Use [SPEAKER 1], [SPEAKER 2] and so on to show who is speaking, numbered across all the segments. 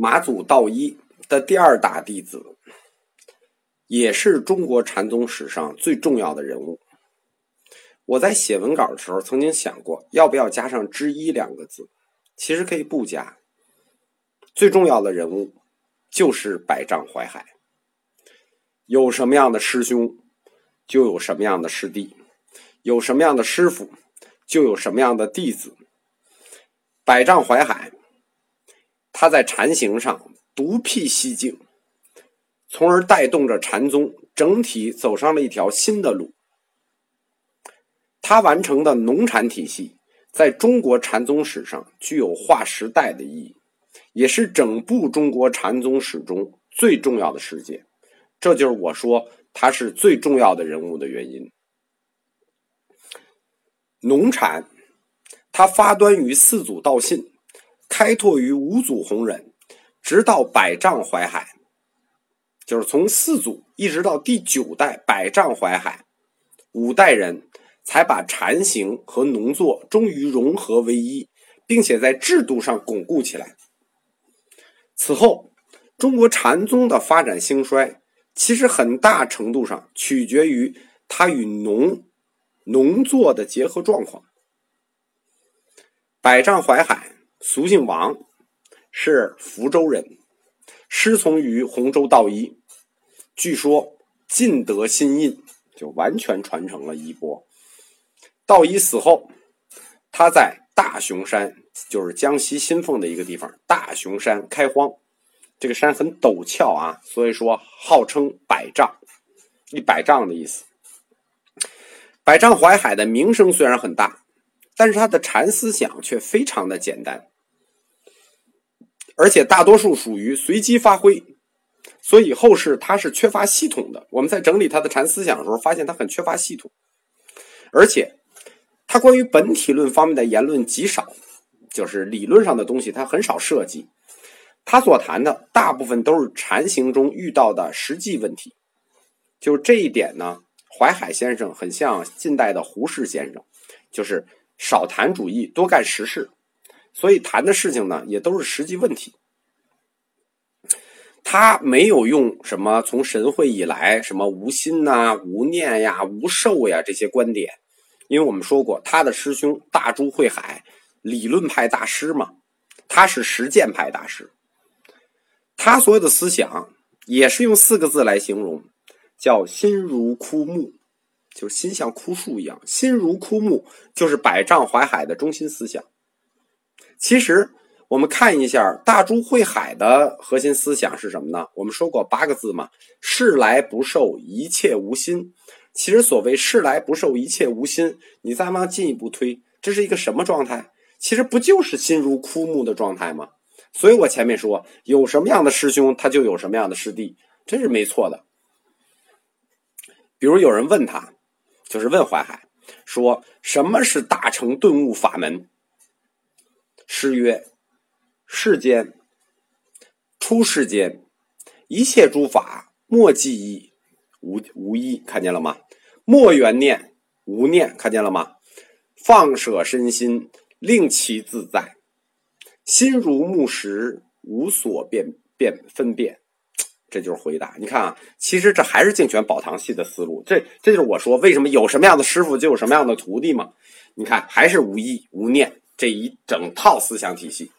[SPEAKER 1] 马祖道一的第二大弟子，也是中国禅宗史上最重要的人物。我在写文稿的时候，曾经想过要不要加上“之一”两个字，其实可以不加。最重要的人物就是百丈怀海。有什么样的师兄，就有什么样的师弟；有什么样的师傅，就有什么样的弟子。百丈怀海。他在禅行上独辟蹊径，从而带动着禅宗整体走上了一条新的路。他完成的农禅体系，在中国禅宗史上具有划时代的意义，也是整部中国禅宗史中最重要的事件。这就是我说他是最重要的人物的原因。农禅，它发端于四祖道信。开拓于五祖弘忍，直到百丈怀海，就是从四祖一直到第九代百丈怀海，五代人才把禅行和农作终于融合为一，并且在制度上巩固起来。此后，中国禅宗的发展兴衰，其实很大程度上取决于它与农农作的结合状况。百丈怀海。俗姓王，是福州人，师从于洪州道一。据说尽得心印，就完全传承了衣钵。道一死后，他在大雄山，就是江西新丰的一个地方，大雄山开荒。这个山很陡峭啊，所以说号称百丈，一百丈的意思。百丈怀海的名声虽然很大。但是他的禅思想却非常的简单，而且大多数属于随机发挥，所以后世他是缺乏系统的。我们在整理他的禅思想的时候，发现他很缺乏系统，而且他关于本体论方面的言论极少，就是理论上的东西他很少涉及。他所谈的大部分都是禅行中遇到的实际问题，就这一点呢，淮海先生很像近代的胡适先生，就是。少谈主义，多干实事，所以谈的事情呢，也都是实际问题。他没有用什么从神会以来什么无心呐、无念呀、无受呀这些观点，因为我们说过，他的师兄大珠慧海理论派大师嘛，他是实践派大师，他所有的思想也是用四个字来形容，叫心如枯木。就是心像枯树一样，心如枯木，就是百丈怀海的中心思想。其实我们看一下大珠慧海的核心思想是什么呢？我们说过八个字嘛：事来不受，一切无心。其实所谓事来不受，一切无心，你再往进一步推，这是一个什么状态？其实不就是心如枯木的状态吗？所以我前面说，有什么样的师兄，他就有什么样的师弟，这是没错的。比如有人问他。就是问淮海说：“什么是大乘顿悟法门？”诗曰：“世间出世间，一切诸法莫记忆，无无一，看见了吗？莫缘念，无念，看见了吗？放舍身心，令其自在，心如木石，无所辨辨分辨。”这就是回答。你看啊，其实这还是净泉宝堂系的思路。这这就是我说为什么有什么样的师傅就有什么样的徒弟嘛。你看，还是无意无念这一整套思想体系，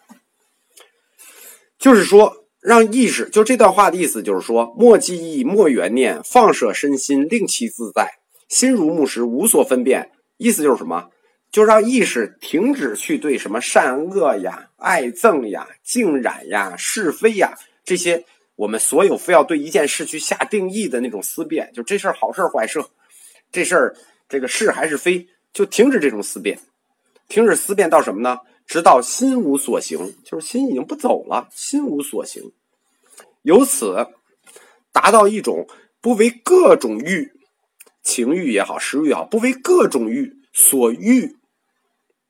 [SPEAKER 1] 就是说让意识，就这段话的意思就是说，莫记忆，莫缘念，放舍身心，令其自在，心如木石，无所分辨。意思就是什么？就让意识停止去对什么善恶呀、爱憎呀、净染呀、是非呀这些。我们所有非要对一件事去下定义的那种思辨，就这事儿好事坏事，这事儿这个是还是非，就停止这种思辨，停止思辨到什么呢？直到心无所行，就是心已经不走了，心无所行，由此达到一种不为各种欲、情欲也好、食欲也好，不为各种欲所欲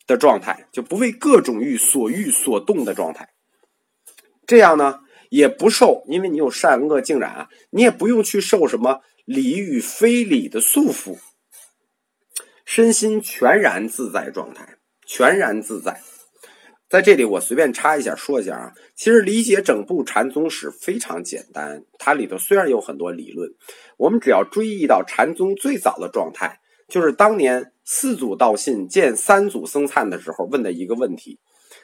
[SPEAKER 1] 的状态，就不为各种欲所欲所动的状态。这样呢？也不受，因为你有善恶净染啊，你也不用去受什么理与非理的束缚，身心全然自在状态，全然自在。在这里我随便插一下说一下啊，其实理解整部禅宗史非常简单，它里头虽然有很多理论，我们只要追忆到禅宗最早的状态，就是当年四祖道信见三祖僧璨的时候问的一个问题。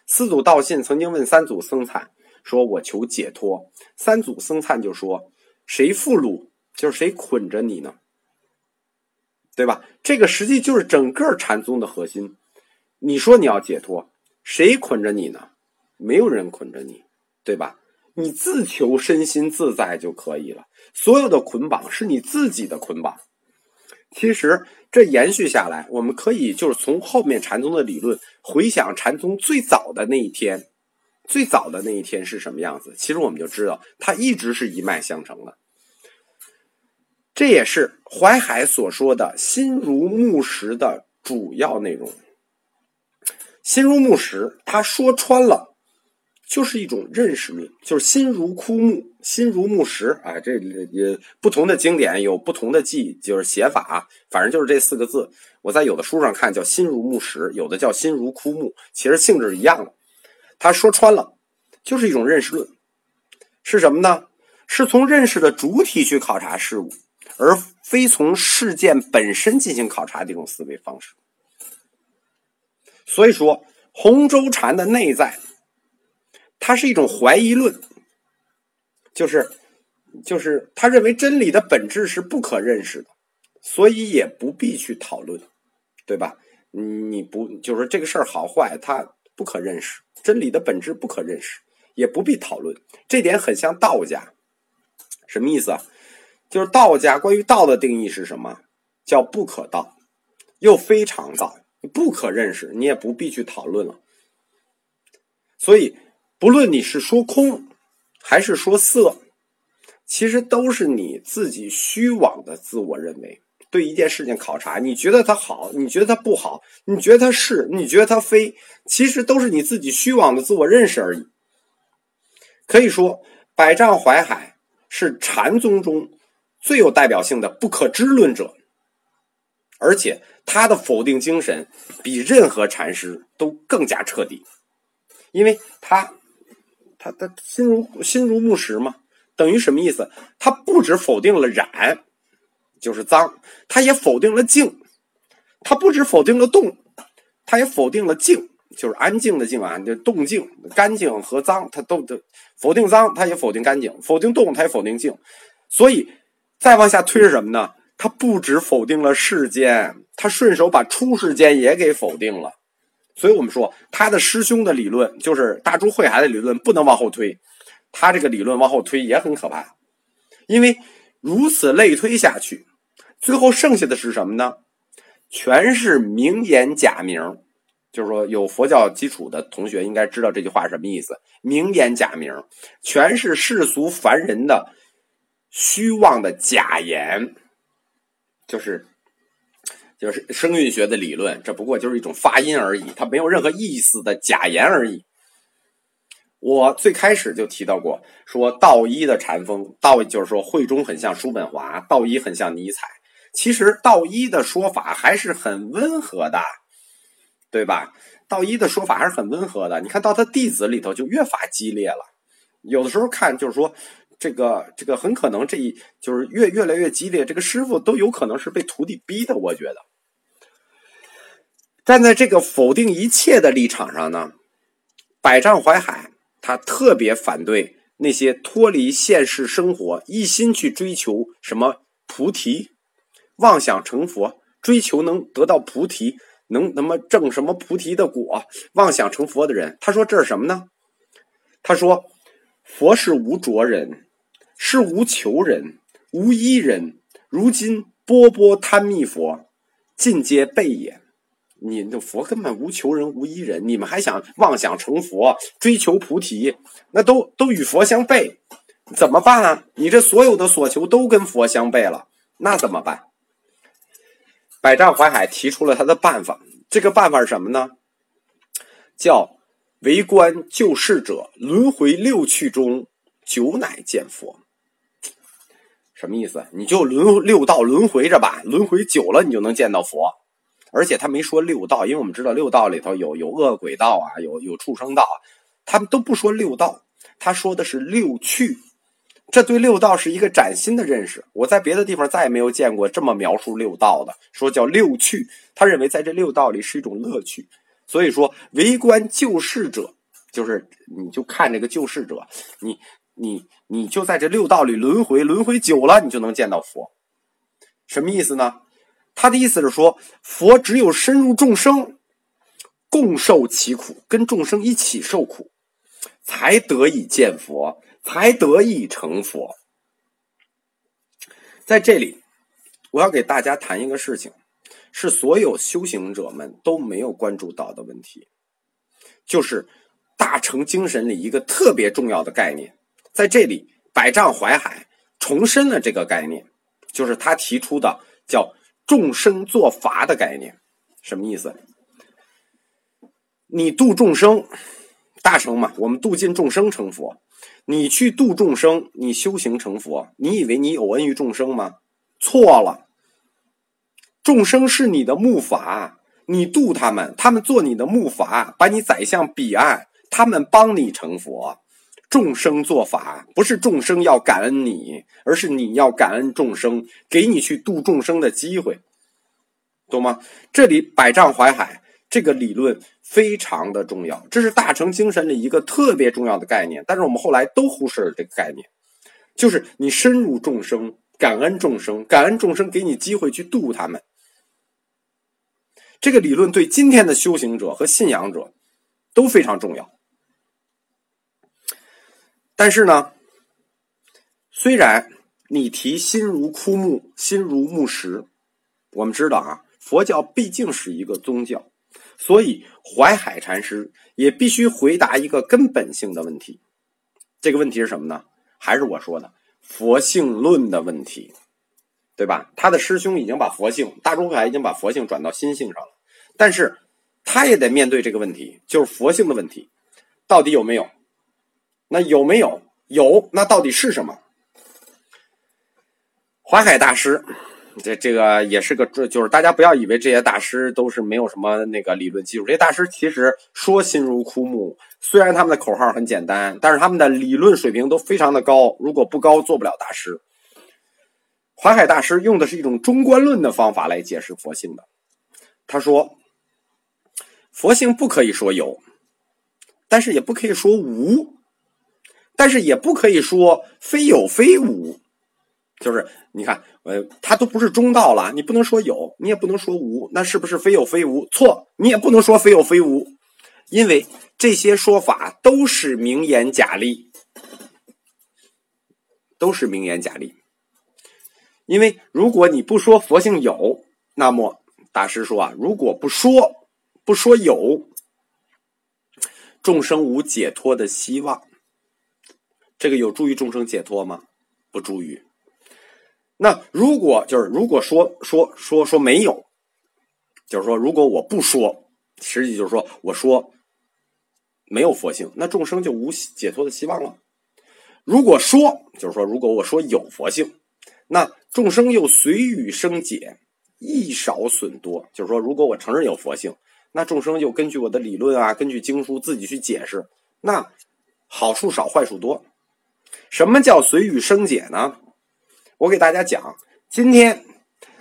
[SPEAKER 1] 四祖道信曾经问三祖僧璨说：“我求解脱。”三祖僧璨就说：“谁缚虏？就是谁捆着你呢？对吧？这个实际就是整个禅宗的核心。你说你要解脱。”谁捆着你呢？没有人捆着你，对吧？你自求身心自在就可以了。所有的捆绑是你自己的捆绑。其实这延续下来，我们可以就是从后面禅宗的理论回想禅宗最早的那一天，最早的那一天是什么样子？其实我们就知道，它一直是一脉相承的。这也是淮海所说的心如木石的主要内容。心如木石，他说穿了，就是一种认识论，就是心如枯木，心如木石。哎，这也不同的经典有不同的记，就是写法，反正就是这四个字。我在有的书上看叫心如木石，有的叫心如枯木，其实性质是一样的。他说穿了，就是一种认识论，是什么呢？是从认识的主体去考察事物，而非从事件本身进行考察的一种思维方式。所以说，洪州禅的内在，它是一种怀疑论，就是就是他认为真理的本质是不可认识的，所以也不必去讨论，对吧？你不就是这个事儿好坏，它不可认识，真理的本质不可认识，也不必讨论。这点很像道家，什么意思啊？就是道家关于道的定义是什么？叫不可道，又非常道。不可认识，你也不必去讨论了。所以，不论你是说空还是说色，其实都是你自己虚妄的自我认为。对一件事情考察，你觉得它好，你觉得它不好，你觉得它是，你觉得它非，其实都是你自己虚妄的自我认识而已。可以说，百丈怀海是禅宗中最有代表性的不可知论者。而且他的否定精神比任何禅师都更加彻底，因为他，他他心如心如木石嘛，等于什么意思？他不止否定了染，就是脏，他也否定了静，他不止否定了动，他也否定了静，就是安静的静啊，就动静、干净和脏，他都都否定脏，他也否定干净；否定动，他也否定静。所以再往下推是什么呢？他不止否定了世间，他顺手把出世间也给否定了。所以我们说，他的师兄的理论就是大珠慧海的理论，不能往后推。他这个理论往后推也很可怕，因为如此类推下去，最后剩下的是什么呢？全是名言假名。就是说，有佛教基础的同学应该知道这句话什么意思。名言假名，全是世俗凡人的虚妄的假言。就是，就是声韵学的理论，这不过就是一种发音而已，它没有任何意思的假言而已。我最开始就提到过，说道一的禅风，道就是说慧中很像叔本华，道一很像尼采。其实道一的说法还是很温和的，对吧？道一的说法还是很温和的。你看到他弟子里头就越发激烈了，有的时候看就是说。这个这个很可能这一就是越越来越激烈，这个师傅都有可能是被徒弟逼的。我觉得，站在这个否定一切的立场上呢，百丈怀海他特别反对那些脱离现实生活、一心去追求什么菩提、妄想成佛、追求能得到菩提、能那么证什么菩提的果、妄想成佛的人。他说这是什么呢？他说佛是无着人。是无求人，无依人。如今波波贪密佛，尽皆背也。你的佛根本无求人，无依人，你们还想妄想成佛，追求菩提，那都都与佛相悖，怎么办啊？你这所有的所求都跟佛相悖了，那怎么办？百丈怀海提出了他的办法，这个办法是什么呢？叫为观救世者，轮回六趣中，久乃见佛。什么意思？你就轮六道轮回着吧，轮回久了，你就能见到佛。而且他没说六道，因为我们知道六道里头有有恶鬼道啊，有有畜生道啊，他们都不说六道，他说的是六趣。这对六道是一个崭新的认识。我在别的地方再也没有见过这么描述六道的，说叫六趣。他认为在这六道里是一种乐趣。所以说，围观救世者，就是你就看这个救世者，你你你就在这六道里轮回，轮回久了，你就能见到佛。什么意思呢？他的意思是说，佛只有深入众生，共受其苦，跟众生一起受苦，才得以见佛，才得以成佛。在这里，我要给大家谈一个事情，是所有修行者们都没有关注到的问题，就是大乘精神里一个特别重要的概念。在这里，百丈怀海重申了这个概念，就是他提出的叫。众生作法的概念，什么意思？你度众生，大成嘛？我们度尽众生成佛。你去度众生，你修行成佛，你以为你有恩于众生吗？错了。众生是你的木筏，你度他们，他们做你的木筏，把你载向彼岸，他们帮你成佛。众生做法不是众生要感恩你，而是你要感恩众生，给你去度众生的机会，懂吗？这里百丈怀海这个理论非常的重要，这是大乘精神里一个特别重要的概念。但是我们后来都忽视了这个概念，就是你深入众生，感恩众生，感恩众生给你机会去度他们。这个理论对今天的修行者和信仰者都非常重要。但是呢，虽然你提心如枯木，心如木石，我们知道啊，佛教毕竟是一个宗教，所以淮海禅师也必须回答一个根本性的问题。这个问题是什么呢？还是我说的佛性论的问题，对吧？他的师兄已经把佛性，大珠海已经把佛性转到心性上了，但是他也得面对这个问题，就是佛性的问题，到底有没有？那有没有？有，那到底是什么？淮海大师，这这个也是个，就是大家不要以为这些大师都是没有什么那个理论基础。这些大师其实说心如枯木，虽然他们的口号很简单，但是他们的理论水平都非常的高。如果不高，做不了大师。淮海大师用的是一种中观论的方法来解释佛性的。他说，佛性不可以说有，但是也不可以说无。但是也不可以说非有非无，就是你看，呃，它都不是中道了，你不能说有，你也不能说无，那是不是非有非无？错，你也不能说非有非无，因为这些说法都是名言假例，都是名言假例。因为如果你不说佛性有，那么大师说啊，如果不说不说有，众生无解脱的希望。这个有助于众生解脱吗？不助于。那如果就是如果说说说说没有，就是说如果我不说，实际就是说我说没有佛性，那众生就无解脱的希望了。如果说就是说如果我说有佛性，那众生又随语生解，益少损多。就是说如果我承认有佛性，那众生就根据我的理论啊，根据经书自己去解释，那好处少，坏处多。什么叫随语生解呢？我给大家讲，今天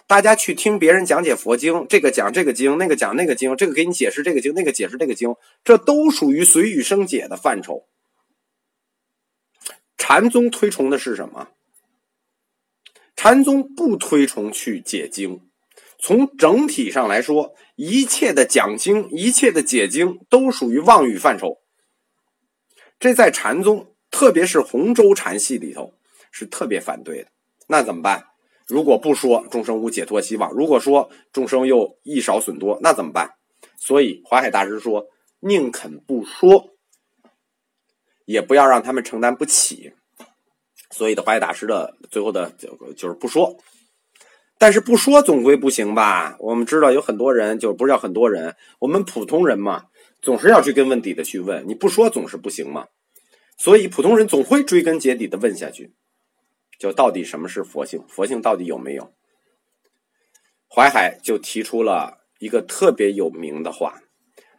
[SPEAKER 1] 大家去听别人讲解佛经，这个讲这个经，那个讲那个经，这个给你解释这个经，那个解释这个经，这都属于随语生解的范畴。禅宗推崇的是什么？禅宗不推崇去解经。从整体上来说，一切的讲经，一切的解经，都属于妄语范畴。这在禅宗。特别是洪州禅系里头是特别反对的，那怎么办？如果不说众生无解脱希望，如果说众生又益少损多，那怎么办？所以华海大师说，宁肯不说，也不要让他们承担不起。所以的华海大师的最后的就就是不说，但是不说总归不行吧？我们知道有很多人，就不是叫很多人，我们普通人嘛，总是要去根问底的去问，你不说总是不行嘛。所以，普通人总会追根结底的问下去，就到底什么是佛性？佛性到底有没有？淮海就提出了一个特别有名的话，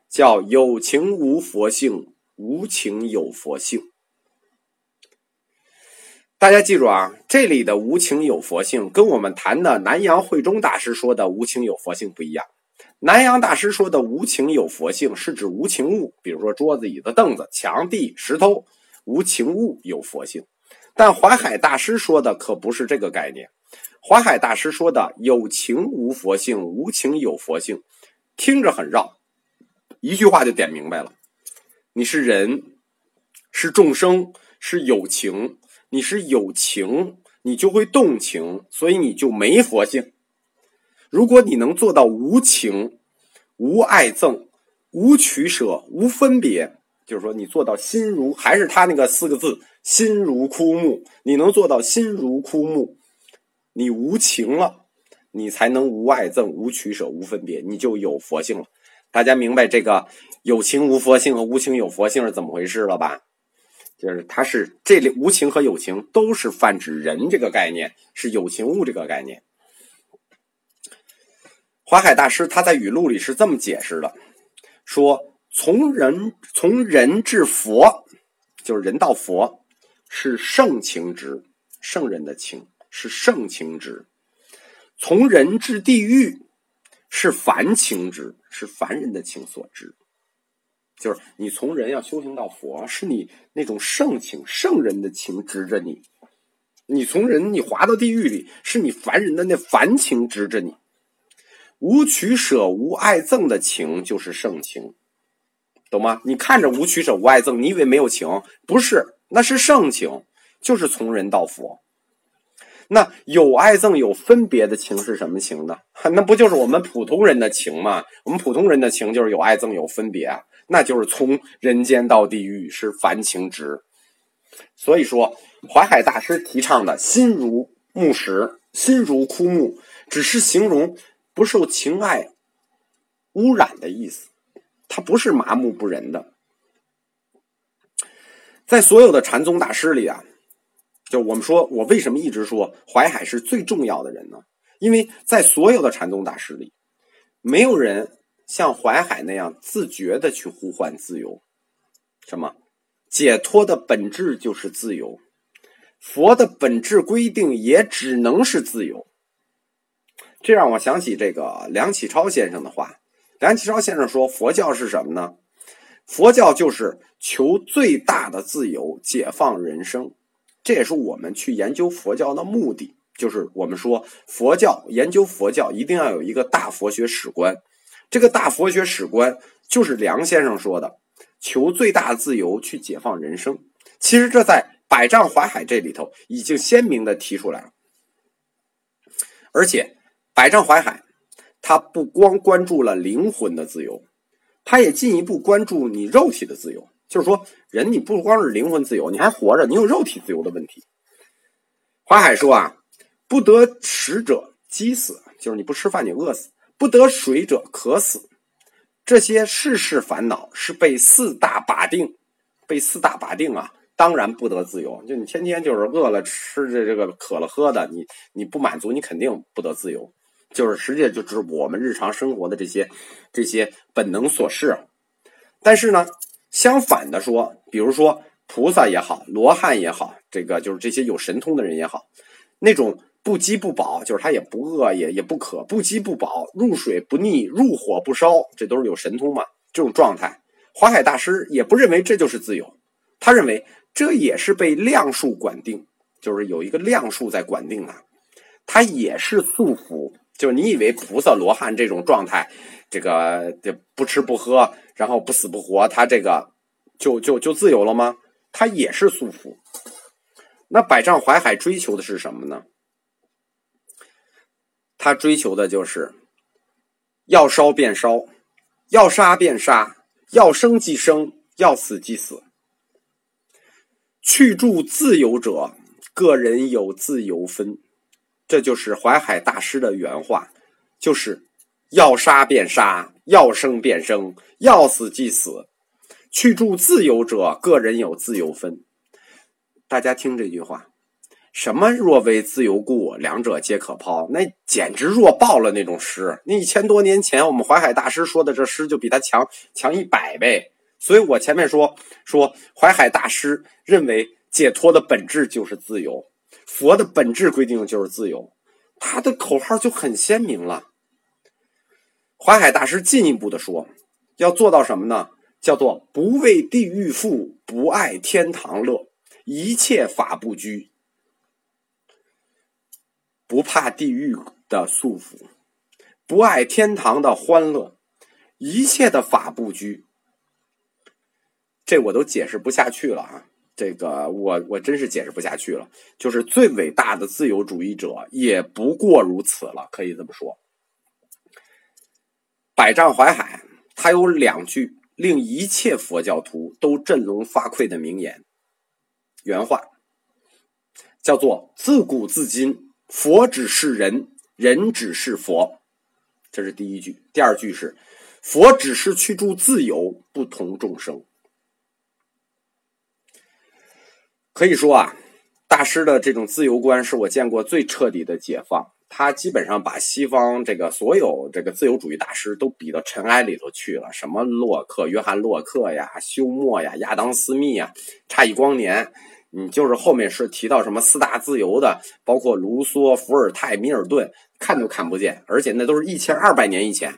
[SPEAKER 1] 叫“有情无佛性，无情有佛性”。大家记住啊，这里的“无情有佛性”跟我们谈的南阳慧忠大师说的“无情有佛性”不一样。南阳大师说的“无情有佛性”是指无情物，比如说桌子、椅子、凳子、墙壁、石头，无情物有佛性。但淮海大师说的可不是这个概念。淮海大师说的“有情无佛性，无情有佛性”，听着很绕，一句话就点明白了：你是人，是众生，是有情。你是有情，你就会动情，所以你就没佛性。如果你能做到无情、无爱憎、无取舍、无分别，就是说你做到心如，还是他那个四个字“心如枯木”，你能做到心如枯木，你无情了，你才能无爱憎、无取舍、无分别，你就有佛性了。大家明白这个有情无佛性和无情有佛性是怎么回事了吧？就是它是这里无情和有情都是泛指人这个概念，是有情物这个概念。华海大师他在语录里是这么解释的：说从人从人至佛，就是人到佛，是圣情之圣人的情是圣情之；从人至地狱，是凡情之是凡人的情所致。就是你从人要修行到佛，是你那种圣情、圣人的情执着你；你从人你滑到地狱里，是你凡人的那凡情执着你。无取舍、无爱憎的情就是圣情，懂吗？你看着无取舍、无爱憎，你以为没有情？不是，那是圣情，就是从人到佛。那有爱憎、有分别的情是什么情呢？那不就是我们普通人的情吗？我们普通人的情就是有爱憎、有分别啊。那就是从人间到地狱是凡情执，所以说淮海大师提倡的心如木石、心如枯木，只是形容不受情爱污染的意思，他不是麻木不仁的。在所有的禅宗大师里啊，就我们说，我为什么一直说淮海是最重要的人呢？因为在所有的禅宗大师里，没有人。像淮海那样自觉的去呼唤自由，什么解脱的本质就是自由，佛的本质规定也只能是自由。这让我想起这个梁启超先生的话。梁启超先生说：“佛教是什么呢？佛教就是求最大的自由，解放人生。这也是我们去研究佛教的目的。就是我们说佛教研究佛教一定要有一个大佛学史观。”这个大佛学史观就是梁先生说的，求最大的自由去解放人生。其实这在《百丈怀海》这里头已经鲜明的提出来了。而且，《百丈怀海》他不光关注了灵魂的自由，他也进一步关注你肉体的自由。就是说，人你不光是灵魂自由，你还活着，你有肉体自由的问题。华海说啊，不得食者饥死，就是你不吃饭你饿死。不得水者渴死，这些世事烦恼是被四大把定，被四大把定啊，当然不得自由。就你天天就是饿了吃着这个渴了喝的，你你不满足，你肯定不得自由。就是实际上就是我们日常生活的这些这些本能所示。但是呢，相反的说，比如说菩萨也好，罗汉也好，这个就是这些有神通的人也好，那种。不饥不饱，就是他也不饿也也不渴，不饥不饱，入水不腻，入火不烧，这都是有神通嘛？这种状态，华海大师也不认为这就是自由，他认为这也是被量数管定，就是有一个量数在管定啊，它也是束缚。就你以为菩萨罗汉这种状态，这个这不吃不喝，然后不死不活，他这个就就就自由了吗？他也是束缚。那百丈怀海追求的是什么呢？他追求的就是要烧便烧，要杀便杀，要生即生，要死即死。去住自由者，个人有自由分。这就是淮海大师的原话，就是要杀便杀，要生便生，要死即死。去住自由者，个人有自由分。大家听这句话，什么若为自由故，两者皆可抛，那简直弱爆了那种诗。那一千多年前，我们淮海大师说的这诗就比他强强一百倍。所以我前面说说淮海大师认为解脱的本质就是自由，佛的本质规定就是自由，他的口号就很鲜明了。淮海大师进一步的说，要做到什么呢？叫做不为地狱富，不爱天堂乐，一切法不拘，不怕地狱的束缚，不爱天堂的欢乐，一切的法不拘。这我都解释不下去了啊！这个我我真是解释不下去了。就是最伟大的自由主义者也不过如此了，可以这么说。百丈怀海他有两句。令一切佛教徒都振聋发聩的名言，原话叫做“自古至今，佛只是人，人只是佛”。这是第一句。第二句是“佛只是去助自由，不同众生”。可以说啊，大师的这种自由观是我见过最彻底的解放。他基本上把西方这个所有这个自由主义大师都比到尘埃里头去了，什么洛克、约翰洛克呀、休谟呀、亚当斯密呀，差一光年。你就是后面是提到什么四大自由的，包括卢梭、伏尔泰、米尔顿，看都看不见，而且那都是一千二百年以前。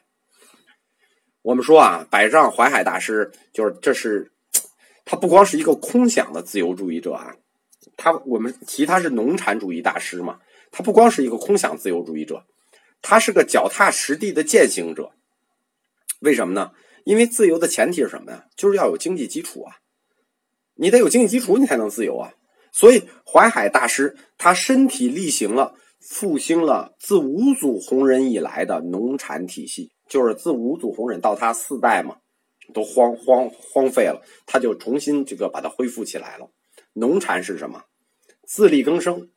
[SPEAKER 1] 我们说啊，百丈怀海大师就是这是他不光是一个空想的自由主义者啊，他我们提他是农产主义大师嘛。他不光是一个空想自由主义者，他是个脚踏实地的践行者。为什么呢？因为自由的前提是什么呀？就是要有经济基础啊！你得有经济基础，你才能自由啊！所以淮海大师他身体力行了，复兴了自五祖弘忍以来的农产体系，就是自五祖弘忍到他四代嘛，都荒荒荒废了，他就重新这个把它恢复起来了。农产是什么？自力更生。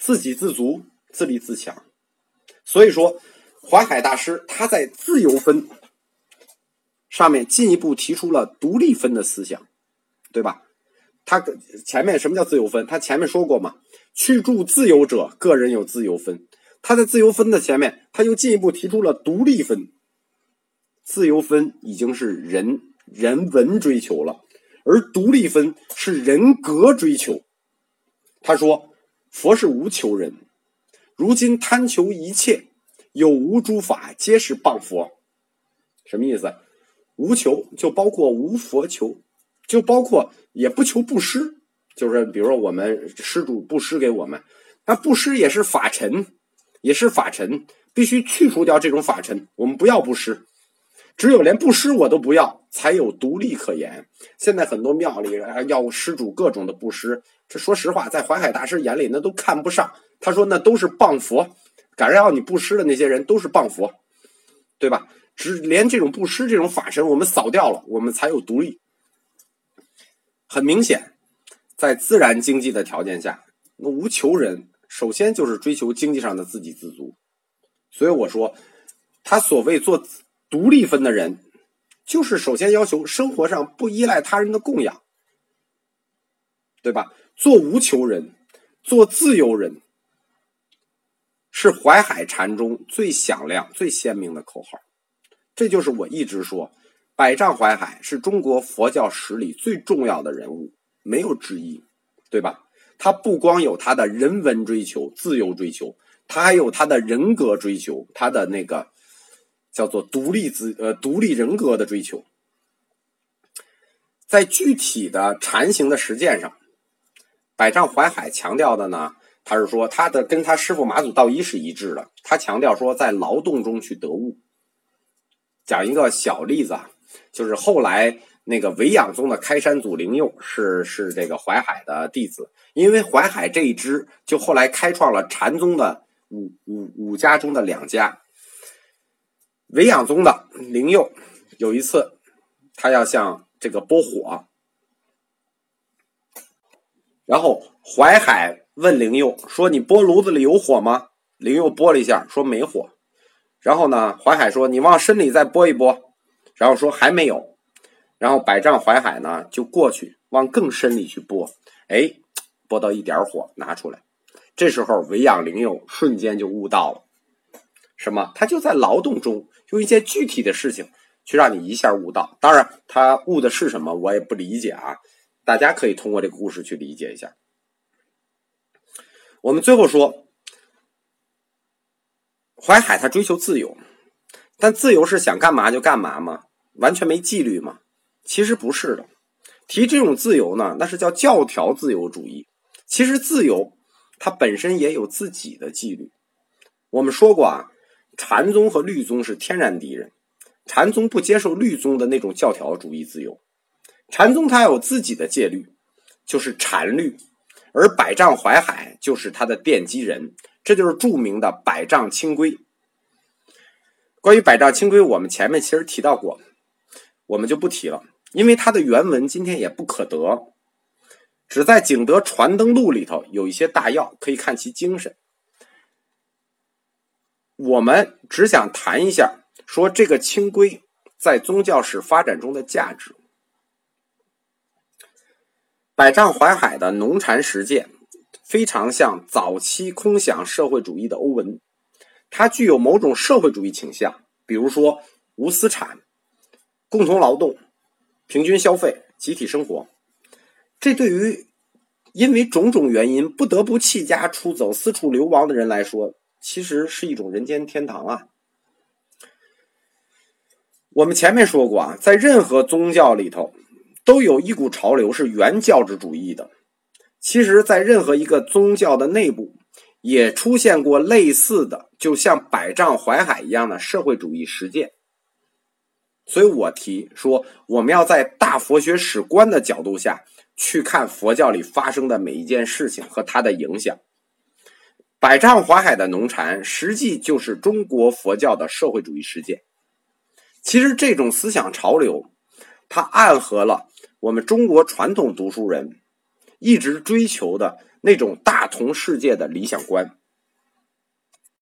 [SPEAKER 1] 自给自足、自立自强，所以说，淮海大师他在自由分上面进一步提出了独立分的思想，对吧？他前面什么叫自由分？他前面说过嘛，去助自由者，个人有自由分。他在自由分的前面，他又进一步提出了独立分。自由分已经是人人文追求了，而独立分是人格追求。他说。佛是无求人，如今贪求一切，有无诸法皆是谤佛。什么意思？无求就包括无佛求，就包括也不求布施。就是比如说我们施主布施给我们，那布施也是法尘，也是法尘，必须去除掉这种法尘。我们不要布施，只有连布施我都不要，才有独立可言。现在很多庙里要施主各种的布施。这说实话，在淮海大师眼里，那都看不上。他说那都是谤佛，敢要你布施的那些人都是谤佛，对吧？只连这种布施这种法身，我们扫掉了，我们才有独立。很明显，在自然经济的条件下，那无求人首先就是追求经济上的自给自足。所以我说，他所谓做独立分的人，就是首先要求生活上不依赖他人的供养，对吧？做无求人，做自由人，是淮海禅中最响亮、最鲜明的口号。这就是我一直说，百丈怀海是中国佛教史里最重要的人物，没有之一，对吧？他不光有他的人文追求、自由追求，他还有他的人格追求，他的那个叫做独立自呃独立人格的追求。在具体的禅行的实践上。百丈怀海强调的呢，他是说他的跟他师傅马祖道一是一致的。他强调说，在劳动中去得悟。讲一个小例子啊，就是后来那个维养宗的开山祖灵佑是是这个淮海的弟子，因为淮海这一支就后来开创了禅宗的五五五家中的两家。维养宗的灵佑有一次，他要向这个拨火。然后淮海问灵佑说：“你拨炉子里有火吗？”灵佑拨了一下，说：“没火。”然后呢，淮海说：“你往深里再拨一拨。”然后说：“还没有。”然后百丈淮海呢就过去往更深里去拨，哎，拨到一点火拿出来。这时候维养灵佑瞬间就悟到了，什么？他就在劳动中用一件具体的事情去让你一下悟到。当然，他悟的是什么，我也不理解啊。大家可以通过这个故事去理解一下。我们最后说，淮海他追求自由，但自由是想干嘛就干嘛吗？完全没纪律吗？其实不是的。提这种自由呢，那是叫教条自由主义。其实自由。它本身也有自己的纪律。我们说过啊，禅宗和律宗是天然敌人。禅宗不接受律宗的那种教条主义自由，禅宗它有自己的戒律，就是禅律，而百丈怀海就是它的奠基人，这就是著名的百丈清规。关于百丈清规，我们前面其实提到过，我们就不提了，因为它的原文今天也不可得。只在《景德传灯录》里头有一些大要，可以看其精神。我们只想谈一下，说这个清规在宗教史发展中的价值。百丈怀海的农禅实践非常像早期空想社会主义的欧文，它具有某种社会主义倾向，比如说无私产、共同劳动、平均消费、集体生活。这对于因为种种原因不得不弃家出走、四处流亡的人来说，其实是一种人间天堂啊！我们前面说过啊，在任何宗教里头，都有一股潮流是原教旨主义的。其实，在任何一个宗教的内部，也出现过类似的，就像百丈怀海一样的社会主义实践。所以我提说，我们要在大佛学史观的角度下。去看佛教里发生的每一件事情和它的影响。百丈华海的农禅，实际就是中国佛教的社会主义实践。其实这种思想潮流，它暗合了我们中国传统读书人一直追求的那种大同世界的理想观。